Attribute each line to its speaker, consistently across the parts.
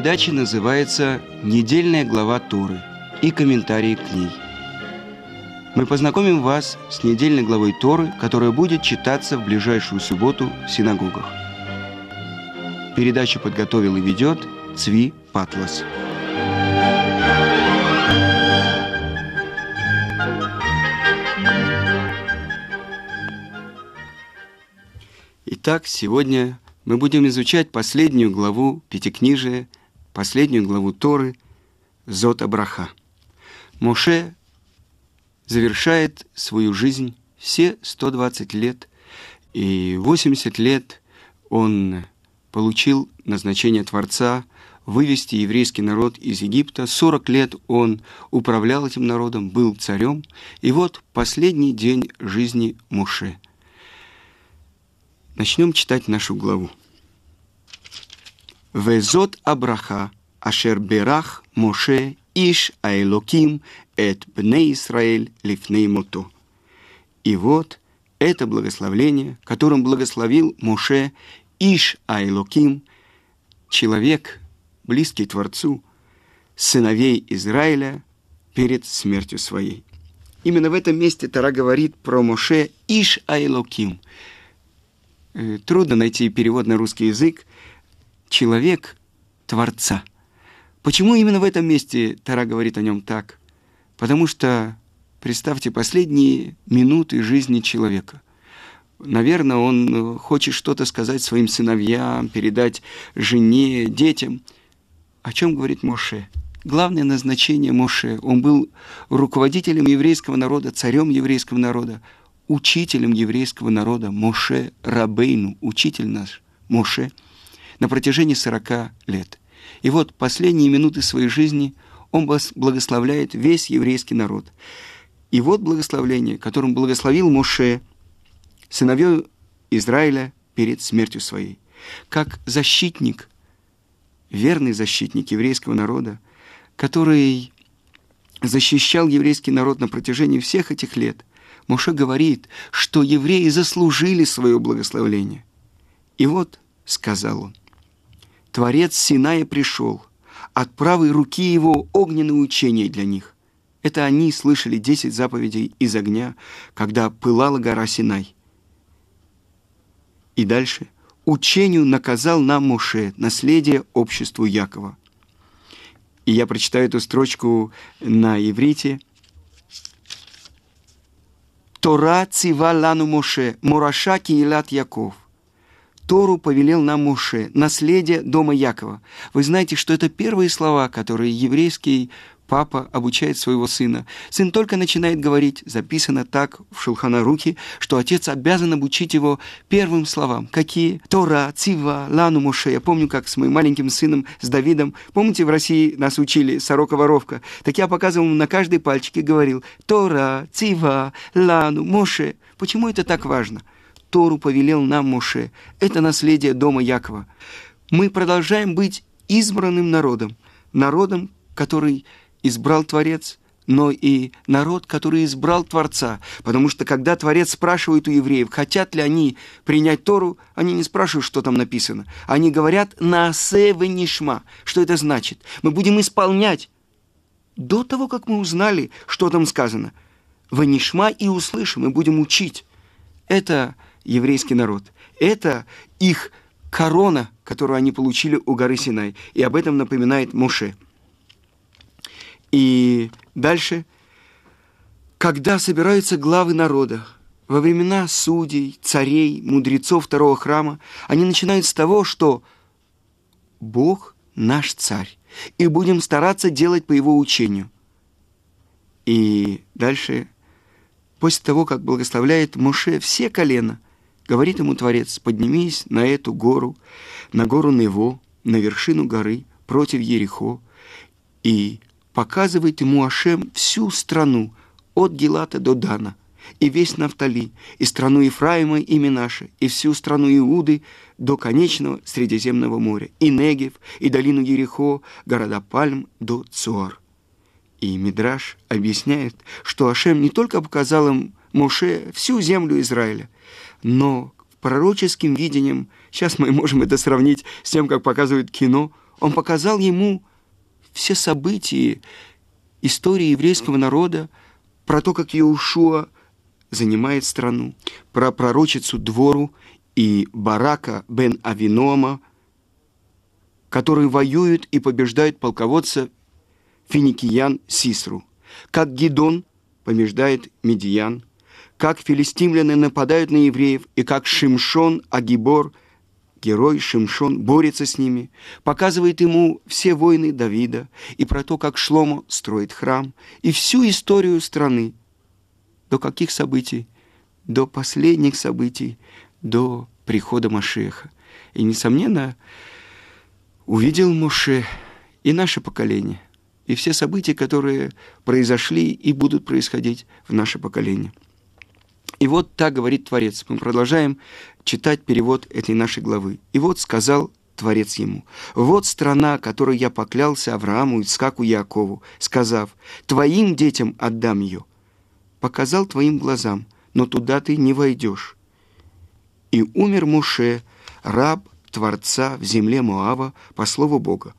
Speaker 1: Передача называется «Недельная глава Торы» и комментарии к ней. Мы познакомим вас с недельной главой Торы, которая будет читаться в ближайшую субботу в синагогах. Передачу подготовил и ведет Цви Патлас. Итак, сегодня мы будем изучать последнюю главу Пятикнижия, последнюю главу Торы Зот Абраха. Моше завершает свою жизнь все 120 лет, и 80 лет он получил назначение Творца вывести еврейский народ из Египта. 40 лет он управлял этим народом, был царем. И вот последний день жизни Муше – Начнем читать нашу главу. Везот Абраха, Ашер Берах Моше Иш Аэлоким Эт Бне Исраэль Лифней Мото. И вот это благословление, которым благословил Моше Иш Аэлоким, человек, близкий Творцу, сыновей Израиля перед смертью своей. Именно в этом месте Тара говорит про Моше Иш Аэлоким – Э, трудно найти перевод на русский язык, человек Творца. Почему именно в этом месте Тара говорит о нем так? Потому что, представьте, последние минуты жизни человека. Наверное, он хочет что-то сказать своим сыновьям, передать жене, детям. О чем говорит Моше? Главное назначение Моше. Он был руководителем еврейского народа, царем еврейского народа учителем еврейского народа Моше Рабейну, учитель наш Моше, на протяжении 40 лет. И вот последние минуты своей жизни он благословляет весь еврейский народ. И вот благословление, которым благословил Моше сыновей Израиля перед смертью своей. Как защитник, верный защитник еврейского народа, который защищал еврейский народ на протяжении всех этих лет – Моше говорит, что евреи заслужили свое благословление. И вот, сказал он, Творец Синая пришел, от правой руки его огненное учение для них. Это они слышали десять заповедей из огня, когда пылала гора Синай. И дальше учению наказал нам Моше, наследие обществу Якова. И я прочитаю эту строчку на иврите – Тора цива лану Моше, Мураша Киилат Яков. Тору повелел нам Моше, наследие дома Якова. Вы знаете, что это первые слова, которые еврейский Папа обучает своего сына. Сын только начинает говорить, записано так в Шулханарухе, что отец обязан обучить его первым словам. Какие? Тора, Цива, Лану Моше. Я помню, как с моим маленьким сыном, с Давидом, помните, в России нас учили сорока-воровка? Так я показывал ему на каждой пальчике, говорил Тора, Цива, Лану, Моше. Почему это так важно? Тору повелел нам Моше. Это наследие дома Якова. Мы продолжаем быть избранным народом. Народом, который избрал Творец, но и народ, который избрал Творца. Потому что когда Творец спрашивает у евреев, хотят ли они принять Тору, они не спрашивают, что там написано. Они говорят «наасе нишма». Что это значит? Мы будем исполнять до того, как мы узнали, что там сказано. «Ванишма» и услышим, мы будем учить. Это еврейский народ. Это их корона, которую они получили у горы Синай. И об этом напоминает Моше – и дальше, когда собираются главы народа, во времена судей, царей, мудрецов второго храма, они начинают с того, что Бог наш царь, и будем стараться делать по его учению. И дальше, после того, как благословляет Моше все колено, говорит ему Творец, поднимись на эту гору, на гору Нево, на вершину горы, против Ерехо, и показывает ему Ашем всю страну, от Гелата до Дана, и весь Нафтали, и страну Ефраима и Минаши, и всю страну Иуды до конечного Средиземного моря, и Негев, и долину Ерехо, города Пальм до Цуар. И Мидраш объясняет, что Ашем не только показал им Моше всю землю Израиля, но пророческим видением, сейчас мы можем это сравнить с тем, как показывают кино, Он показал ему все события истории еврейского народа, про то, как Иешуа занимает страну, про пророчицу Двору и Барака бен Авинома, которые воюют и побеждают полководца финикиян Сисру, как Гидон побеждает медиян, как филистимляне нападают на евреев и как Шимшон Агибор, герой Шимшон, борется с ними, показывает ему все войны Давида и про то, как Шломо строит храм, и всю историю страны. До каких событий? До последних событий, до прихода Машеха. И, несомненно, увидел Моше и наше поколение, и все события, которые произошли и будут происходить в наше поколение. И вот так говорит Творец. Мы продолжаем читать перевод этой нашей главы. И вот сказал Творец ему, «Вот страна, которой я поклялся Аврааму, Ицкаку и Якову, сказав, твоим детям отдам ее. Показал твоим глазам, но туда ты не войдешь». И умер Муше, раб Творца в земле Моава по слову Бога,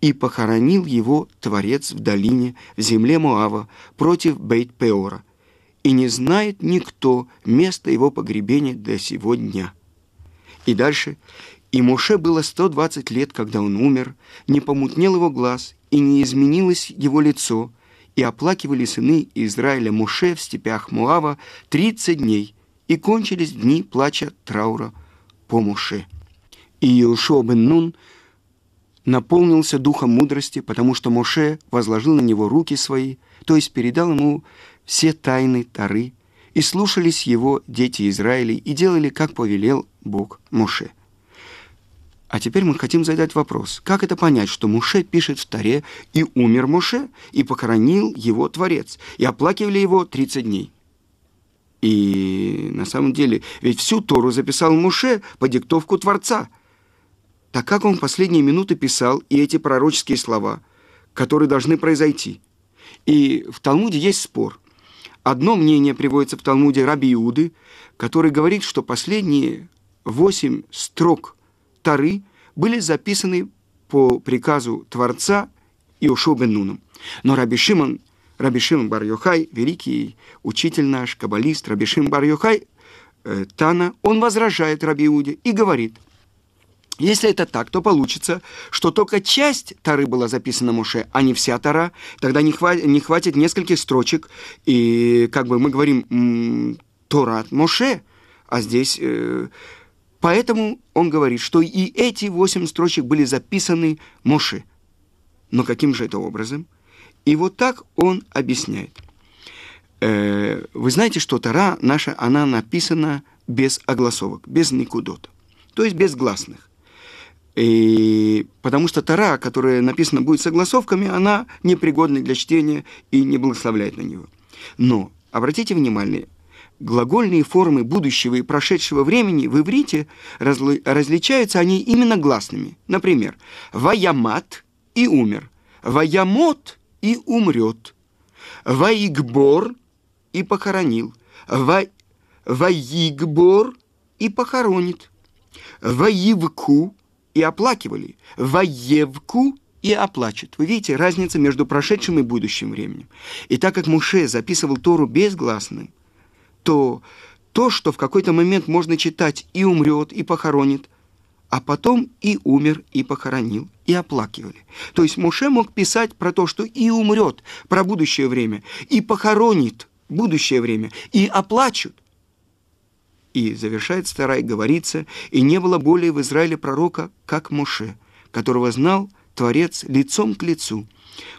Speaker 1: и похоронил его Творец в долине в земле Моава против Бейт-Пеора – и не знает никто места его погребения до сего дня. И дальше. И Моше было 120 лет, когда он умер, не помутнел его глаз, и не изменилось его лицо, и оплакивали сыны Израиля Моше в степях Муава 30 дней, и кончились дни плача траура по Моше. И Иошуа бен Нун наполнился духом мудрости, потому что Моше возложил на него руки свои, то есть передал ему все тайны Тары, и слушались его дети Израиля и делали, как повелел Бог Муше. А теперь мы хотим задать вопрос, как это понять, что Муше пишет в Таре, и умер Муше, и похоронил его Творец, и оплакивали его 30 дней. И на самом деле, ведь всю Тору записал Муше по диктовку Творца. Так как он в последние минуты писал и эти пророческие слова, которые должны произойти. И в Талмуде есть спор – Одно мнение приводится в Талмуде Раби Иуды, который говорит, что последние восемь строк Тары были записаны по приказу Творца Иошуа бен Нуном. Но Раби Шимон, Раби Шимон бар Йохай, великий учитель наш, каббалист Раби Шимон бар Йохай, э, Тана, он возражает Раби Иуде и говорит – если это так, то получится, что только часть Тары была записана Моше, а не вся Тара. Тогда не, хватит, не хватит нескольких строчек. И, как бы мы говорим, Торат Моше. А здесь... Э, поэтому он говорит, что и эти восемь строчек были записаны Моше. Но каким же это образом? И вот так он объясняет. Э, вы знаете, что Тара наша, она написана без огласовок, без никудот, то есть без гласных. И потому что Тара, которая написана будет согласовками, она непригодна для чтения и не благословляет на него. Но обратите внимание, глагольные формы будущего и прошедшего времени в иврите разли, различаются они именно гласными. Например, «ваямат» и «умер», «ваямот» и «умрет», «ваигбор» и «похоронил», «ва», «ваигбор» и «похоронит», «ваивку» и оплакивали, воевку и оплачет. Вы видите разницу между прошедшим и будущим временем. И так как Муше записывал Тору безгласным, то то, что в какой-то момент можно читать и умрет, и похоронит, а потом и умер, и похоронил, и оплакивали. То есть Муше мог писать про то, что и умрет, про будущее время, и похоронит будущее время, и оплачут. И завершает Старай, говорится, и не было более в Израиле пророка, как Моше, которого знал Творец лицом к лицу,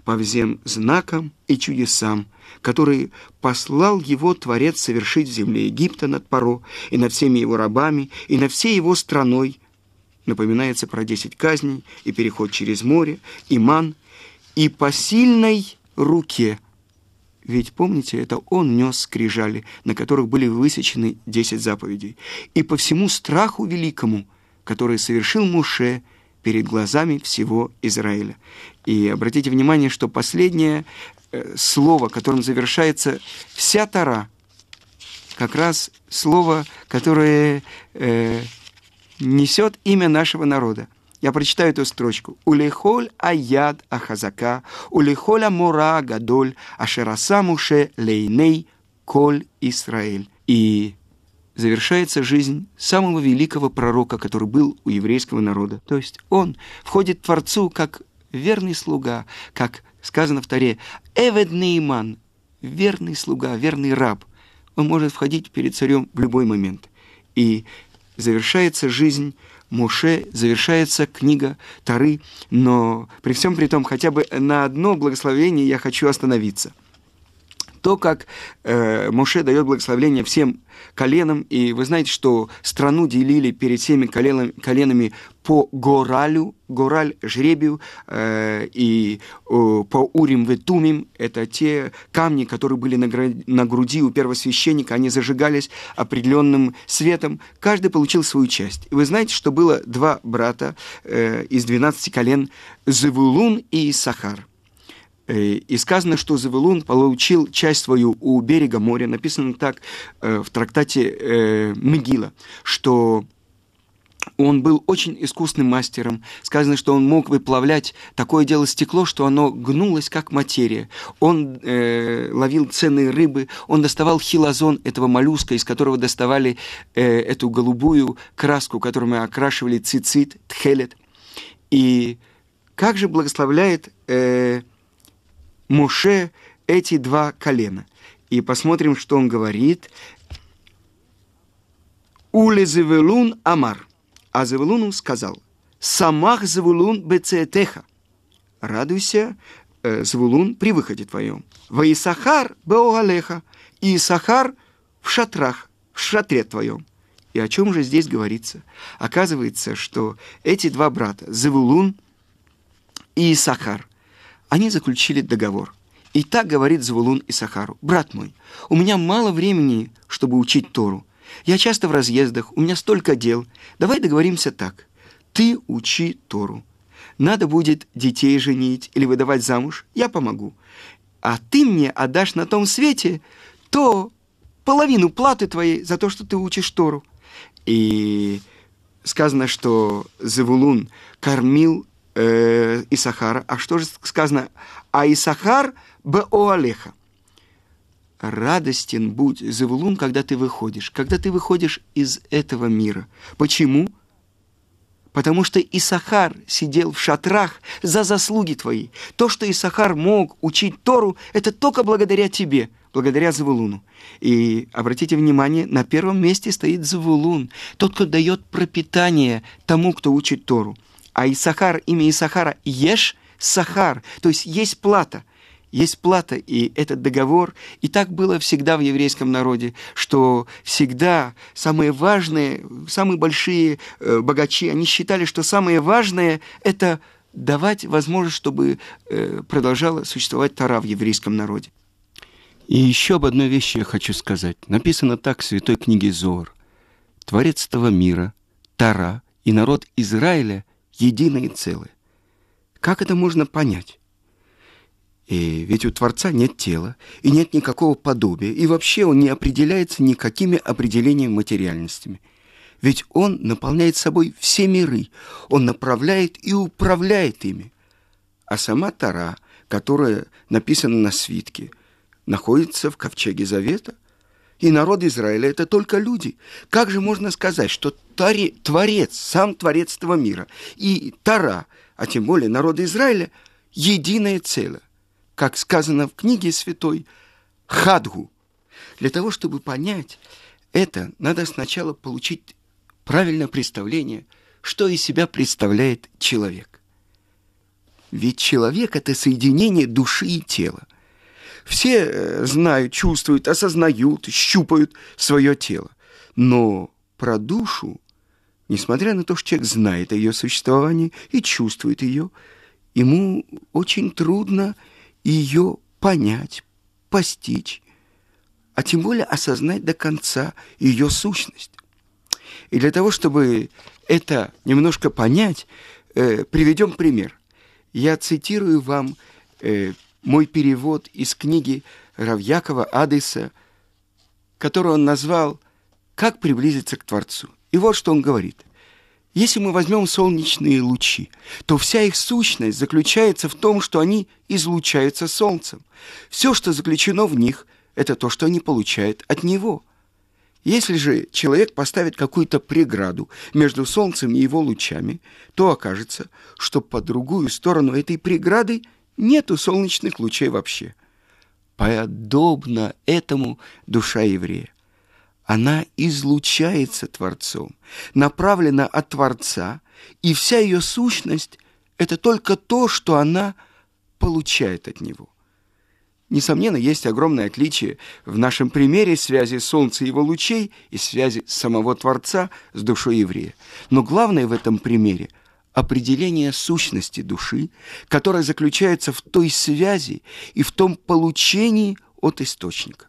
Speaker 1: по всем знакам и чудесам, которые послал его Творец совершить в земле Египта над Паро и над всеми его рабами и над всей его страной. Напоминается про десять казней и переход через море, и ман, и по сильной руке – ведь, помните, это он нес скрижали, на которых были высечены десять заповедей. И по всему страху великому, который совершил Муше перед глазами всего Израиля. И обратите внимание, что последнее э, слово, которым завершается вся Тара, как раз слово, которое э, несет имя нашего народа. Я прочитаю эту строчку. «Улехоль аяд ахазака, улехоль амора гадоль, ашераса муше лейней коль Исраэль». И завершается жизнь самого великого пророка, который был у еврейского народа. То есть он входит к Творцу как верный слуга, как сказано в Таре, «Эвед Нейман», верный слуга, верный раб. Он может входить перед царем в любой момент. И завершается жизнь Моше, завершается книга Тары, но при всем при том хотя бы на одно благословение я хочу остановиться – то, как э, Моше дает благословление всем коленам, и вы знаете, что страну делили перед всеми коленами, коленами по горалю, гораль жребию, э, и э, по урим ветумим, это те камни, которые были на, на груди у первосвященника, они зажигались определенным светом, каждый получил свою часть. И вы знаете, что было два брата э, из 12 колен, Зевулун и Сахар – и сказано, что Завелун получил часть свою у берега моря. Написано так э, в трактате э, Мегила, что он был очень искусным мастером. Сказано, что он мог выплавлять такое дело стекло, что оно гнулось, как материя. Он э, ловил ценные рыбы, он доставал хилозон этого моллюска, из которого доставали э, эту голубую краску, которую мы окрашивали цицит, тхелет. И как же благословляет... Э, Муше эти два колена. И посмотрим, что он говорит. Уле Зевелун Амар. А Зевелуну сказал, Самах Зевулун бецетеха. Радуйся, э, Звулун, при выходе твоем. Во Исахар беогалеха. И Исахар в шатрах, в шатре твоем. И о чем же здесь говорится? Оказывается, что эти два брата, Зевулун и Исахар – они заключили договор. И так говорит Завулун и Сахару. «Брат мой, у меня мало времени, чтобы учить Тору. Я часто в разъездах, у меня столько дел. Давай договоримся так. Ты учи Тору. Надо будет детей женить или выдавать замуж, я помогу. А ты мне отдашь на том свете то половину платы твоей за то, что ты учишь Тору. И сказано, что Завулун кормил э, Исахара. А что же сказано? А Исахар беоалеха. Радостен будь, Завулун, когда ты выходишь, когда ты выходишь из этого мира. Почему? Потому что Исахар сидел в шатрах за заслуги твои. То, что Исахар мог учить Тору, это только благодаря тебе, благодаря Завулуну. И обратите внимание, на первом месте стоит Завулун, тот, кто дает пропитание тому, кто учит Тору. А Исахар, имя Исахара, Еш Сахар, то есть есть плата. Есть плата, и этот договор, и так было всегда в еврейском народе, что всегда самые важные, самые большие э, богачи, они считали, что самое важное – это давать возможность, чтобы э, продолжала существовать Тара в еврейском народе.
Speaker 2: И еще об одной вещи я хочу сказать. Написано так в Святой книге Зор. Творец этого мира, Тара и народ Израиля – единое целое. Как это можно понять? И ведь у Творца нет тела, и нет никакого подобия, и вообще он не определяется никакими определениями материальностями. Ведь он наполняет собой все миры, он направляет и управляет ими. А сама Тара, которая написана на свитке, находится в ковчеге Завета – и народ Израиля – это только люди. Как же можно сказать, что Творец, сам Творец этого мира, и Тара, а тем более народ Израиля – единое целое? Как сказано в книге святой Хадгу. Для того, чтобы понять это, надо сначала получить правильное представление, что из себя представляет человек. Ведь человек – это соединение души и тела – все э, знают, чувствуют, осознают, щупают свое тело. Но про душу, несмотря на то, что человек знает о ее существовании и чувствует ее, ему очень трудно ее понять, постичь, а тем более осознать до конца ее сущность. И для того, чтобы это немножко понять, э, приведем пример. Я цитирую вам э, мой перевод из книги Равьякова Адеса, который он назвал «Как приблизиться к Творцу». И вот что он говорит. Если мы возьмем солнечные лучи, то вся их сущность заключается в том, что они излучаются солнцем. Все, что заключено в них, это то, что они получают от него. Если же человек поставит какую-то преграду между солнцем и его лучами, то окажется, что по другую сторону этой преграды нету солнечных лучей вообще. Подобно этому душа еврея она излучается Творцом, направлена от Творца, и вся ее сущность – это только то, что она получает от Него. Несомненно, есть огромное отличие в нашем примере связи Солнца и его лучей и связи самого Творца с душой еврея. Но главное в этом примере – определение сущности души, которая заключается в той связи и в том получении от источника.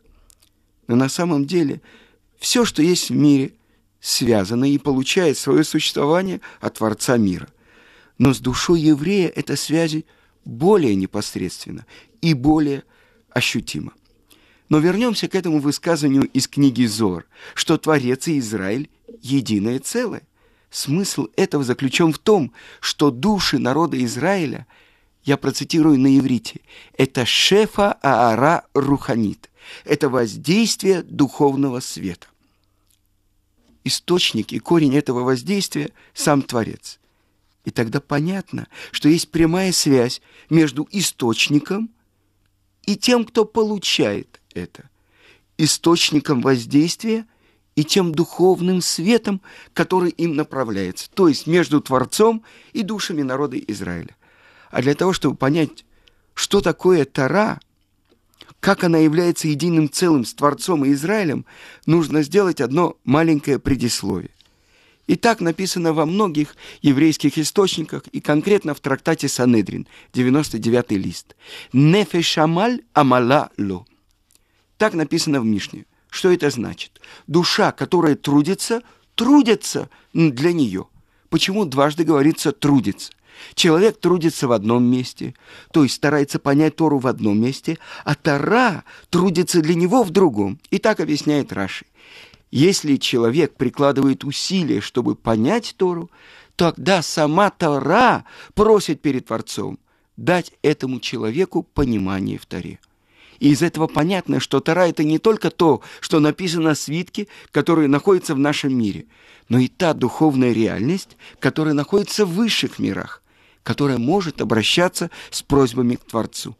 Speaker 2: Но на самом деле – все, что есть в мире, связано и получает свое существование от Творца мира. Но с душой еврея эта связь более непосредственна и более ощутима. Но вернемся к этому высказыванию из книги Зор, что Творец и Израиль – единое целое. Смысл этого заключен в том, что души народа Израиля, я процитирую на иврите, это шефа аара руханит, это воздействие духовного света. Источник и корень этого воздействия – сам Творец. И тогда понятно, что есть прямая связь между источником и тем, кто получает это. Источником воздействия и тем духовным светом, который им направляется. То есть между Творцом и душами народа Израиля. А для того, чтобы понять, что такое Тара, как она является единым целым с Творцом и Израилем, нужно сделать одно маленькое предисловие. И так написано во многих еврейских источниках и конкретно в трактате Санедрин, 99 лист. «Нефешамаль амала ло». Так написано в Мишне. Что это значит? Душа, которая трудится, трудится для нее. Почему дважды говорится «трудится»? Человек трудится в одном месте, то есть старается понять Тору в одном месте, а Тора трудится для него в другом. И так объясняет Раши. Если человек прикладывает усилия, чтобы понять Тору, тогда сама Тора просит перед Творцом дать этому человеку понимание в Торе. И из этого понятно, что Тора – это не только то, что написано в свитке, которые находятся в нашем мире, но и та духовная реальность, которая находится в высших мирах которая может обращаться с просьбами к Творцу.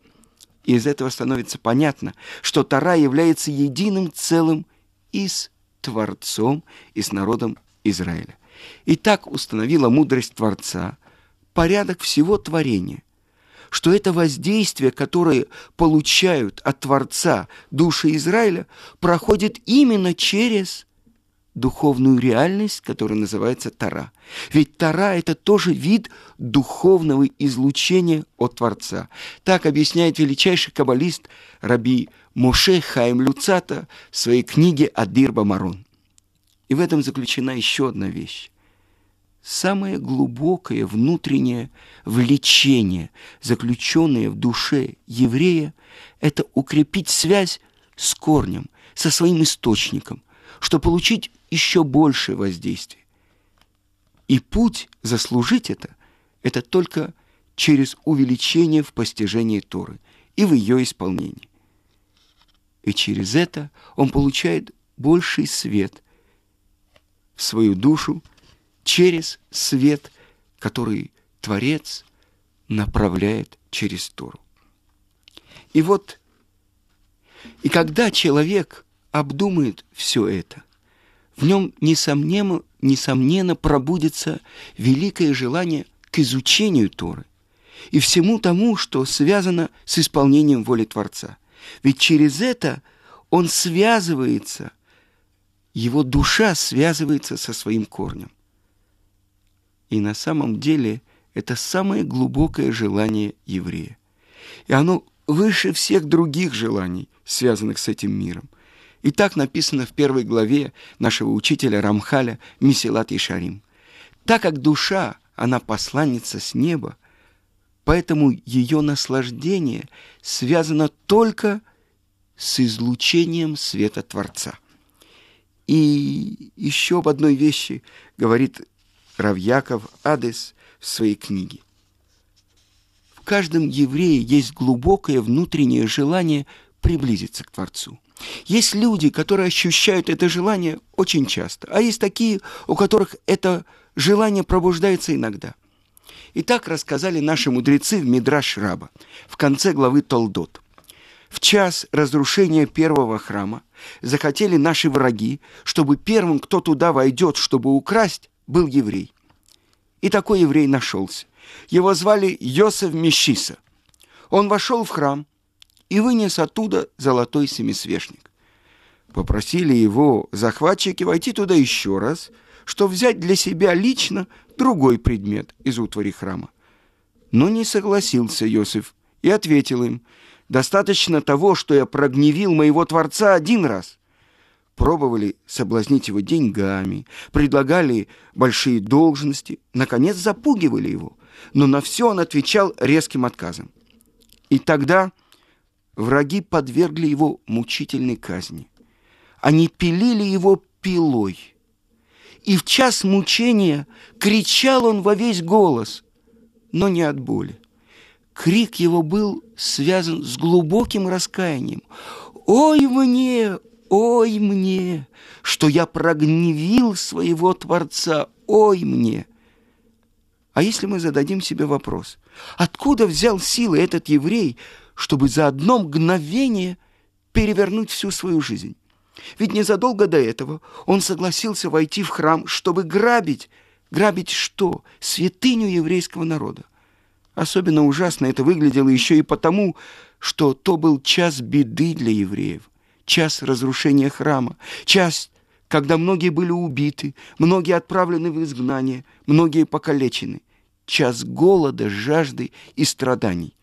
Speaker 2: И из этого становится понятно, что Тара является единым целым и с Творцом, и с народом Израиля. И так установила мудрость Творца порядок всего творения, что это воздействие, которое получают от Творца души Израиля, проходит именно через духовную реальность, которая называется Тара. Ведь Тара – это тоже вид духовного излучения от Творца. Так объясняет величайший каббалист Раби Моше Хаим Люцата в своей книге «Адир Бамарон». И в этом заключена еще одна вещь. Самое глубокое внутреннее влечение, заключенное в душе еврея, это укрепить связь с корнем, со своим источником, чтобы получить еще большее воздействие. И путь заслужить это – это только через увеличение в постижении Торы и в ее исполнении. И через это он получает больший свет в свою душу через свет, который Творец направляет через Тору. И вот, и когда человек обдумает все это, в нем, несомненно, несомненно, пробудется великое желание к изучению Торы и всему тому, что связано с исполнением воли Творца. Ведь через это он связывается, его душа связывается со своим корнем. И на самом деле это самое глубокое желание еврея. И оно выше всех других желаний, связанных с этим миром. И так написано в первой главе нашего учителя Рамхаля Месилат Ишарим. Так как душа, она посланница с неба, поэтому ее наслаждение связано только с излучением света Творца. И еще об одной вещи говорит Равьяков Адес в своей книге. В каждом еврее есть глубокое внутреннее желание приблизиться к Творцу. Есть люди, которые ощущают это желание очень часто, а есть такие, у которых это желание пробуждается иногда. И так рассказали наши мудрецы в Мидраш Раба в конце главы Толдот. В час разрушения первого храма захотели наши враги, чтобы первым, кто туда войдет, чтобы украсть, был еврей. И такой еврей нашелся. Его звали Йосеф Мещиса. Он вошел в храм и вынес оттуда золотой семисвешник. Попросили его захватчики войти туда еще раз, чтобы взять для себя лично другой предмет из утвари храма. Но не согласился Йосиф и ответил им, «Достаточно того, что я прогневил моего Творца один раз пробовали соблазнить его деньгами, предлагали большие должности, наконец запугивали его, но на все он отвечал резким отказом. И тогда враги подвергли его мучительной казни. Они пилили его пилой. И в час мучения кричал он во весь голос, но не от боли. Крик его был связан с глубоким раскаянием. «Ой мне, Ой мне, что я прогневил своего Творца, ой мне. А если мы зададим себе вопрос, откуда взял силы этот еврей, чтобы за одно мгновение перевернуть всю свою жизнь? Ведь незадолго до этого он согласился войти в храм, чтобы грабить. Грабить что? Святыню еврейского народа. Особенно ужасно это выглядело еще и потому, что то был час беды для евреев – час разрушения храма, час, когда многие были убиты, многие отправлены в изгнание, многие покалечены, час голода, жажды и страданий.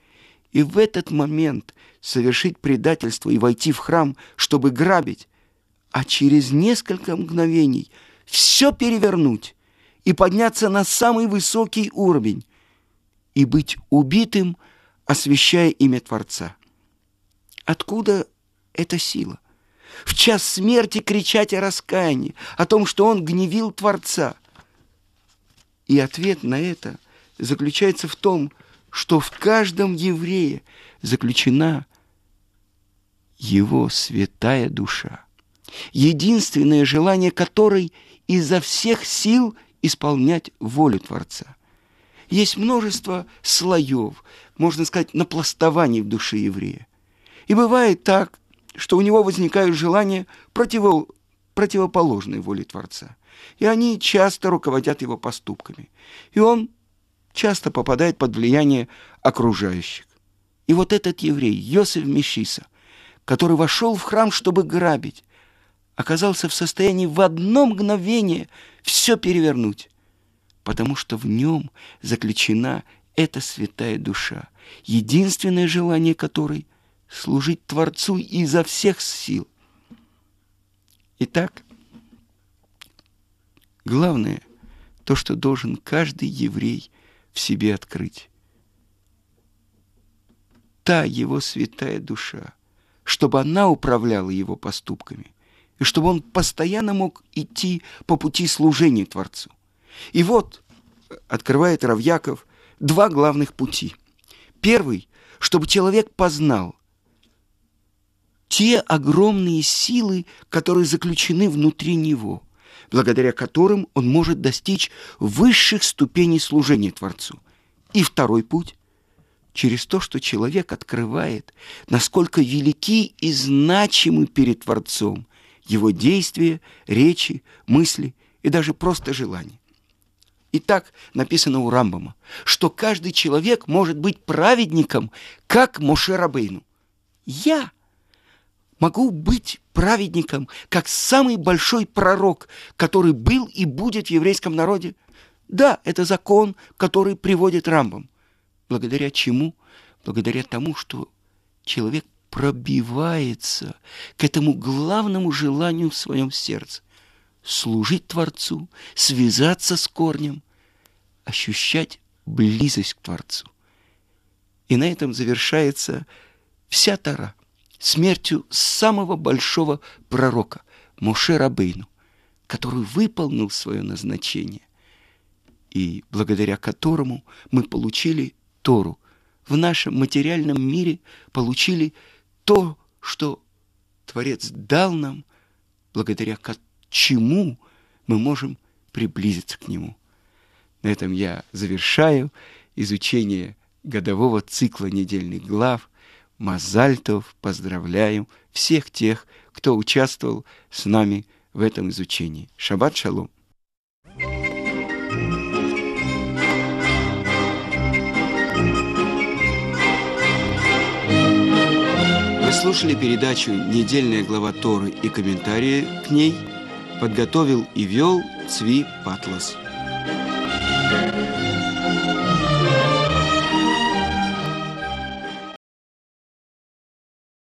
Speaker 2: И в этот момент совершить предательство и войти в храм, чтобы грабить, а через несколько мгновений все перевернуть и подняться на самый высокий уровень и быть убитым, освящая имя Творца. Откуда эта сила. В час смерти кричать о раскаянии, о том, что он гневил Творца. И ответ на это заключается в том, что в каждом еврее заключена его святая душа, единственное желание которой изо всех сил исполнять волю Творца. Есть множество слоев, можно сказать, напластований в душе еврея. И бывает так, что у него возникают желания противо, противоположной воле Творца. И они часто руководят его поступками. И он часто попадает под влияние окружающих. И вот этот еврей, Йосиф Мещиса, который вошел в храм, чтобы грабить, оказался в состоянии в одно мгновение все перевернуть, потому что в нем заключена эта святая душа, единственное желание которой служить Творцу изо всех сил. Итак, главное то, что должен каждый еврей в себе открыть. Та его святая душа, чтобы она управляла его поступками, и чтобы он постоянно мог идти по пути служения Творцу. И вот открывает Равьяков два главных пути. Первый, чтобы человек познал – те огромные силы, которые заключены внутри него, благодаря которым он может достичь высших ступеней служения Творцу. И второй путь – через то, что человек открывает, насколько велики и значимы перед Творцом его действия, речи, мысли и даже просто желания. И так написано у Рамбама, что каждый человек может быть праведником, как Моше Рабейну. Я – могу быть праведником, как самый большой пророк, который был и будет в еврейском народе? Да, это закон, который приводит Рамбам. Благодаря чему? Благодаря тому, что человек пробивается к этому главному желанию в своем сердце – служить Творцу, связаться с корнем, ощущать близость к Творцу. И на этом завершается вся Тара – смертью самого большого пророка Моше Рабейну, который выполнил свое назначение и благодаря которому мы получили Тору. В нашем материальном мире получили то, что Творец дал нам, благодаря чему мы можем приблизиться к Нему. На этом я завершаю изучение годового цикла недельных глав. Мазальтов поздравляю всех тех, кто участвовал с нами в этом изучении. Шаббат шалом! Вы слушали передачу «Недельная глава Торы» и комментарии к ней. Подготовил и вел Цви Патлас.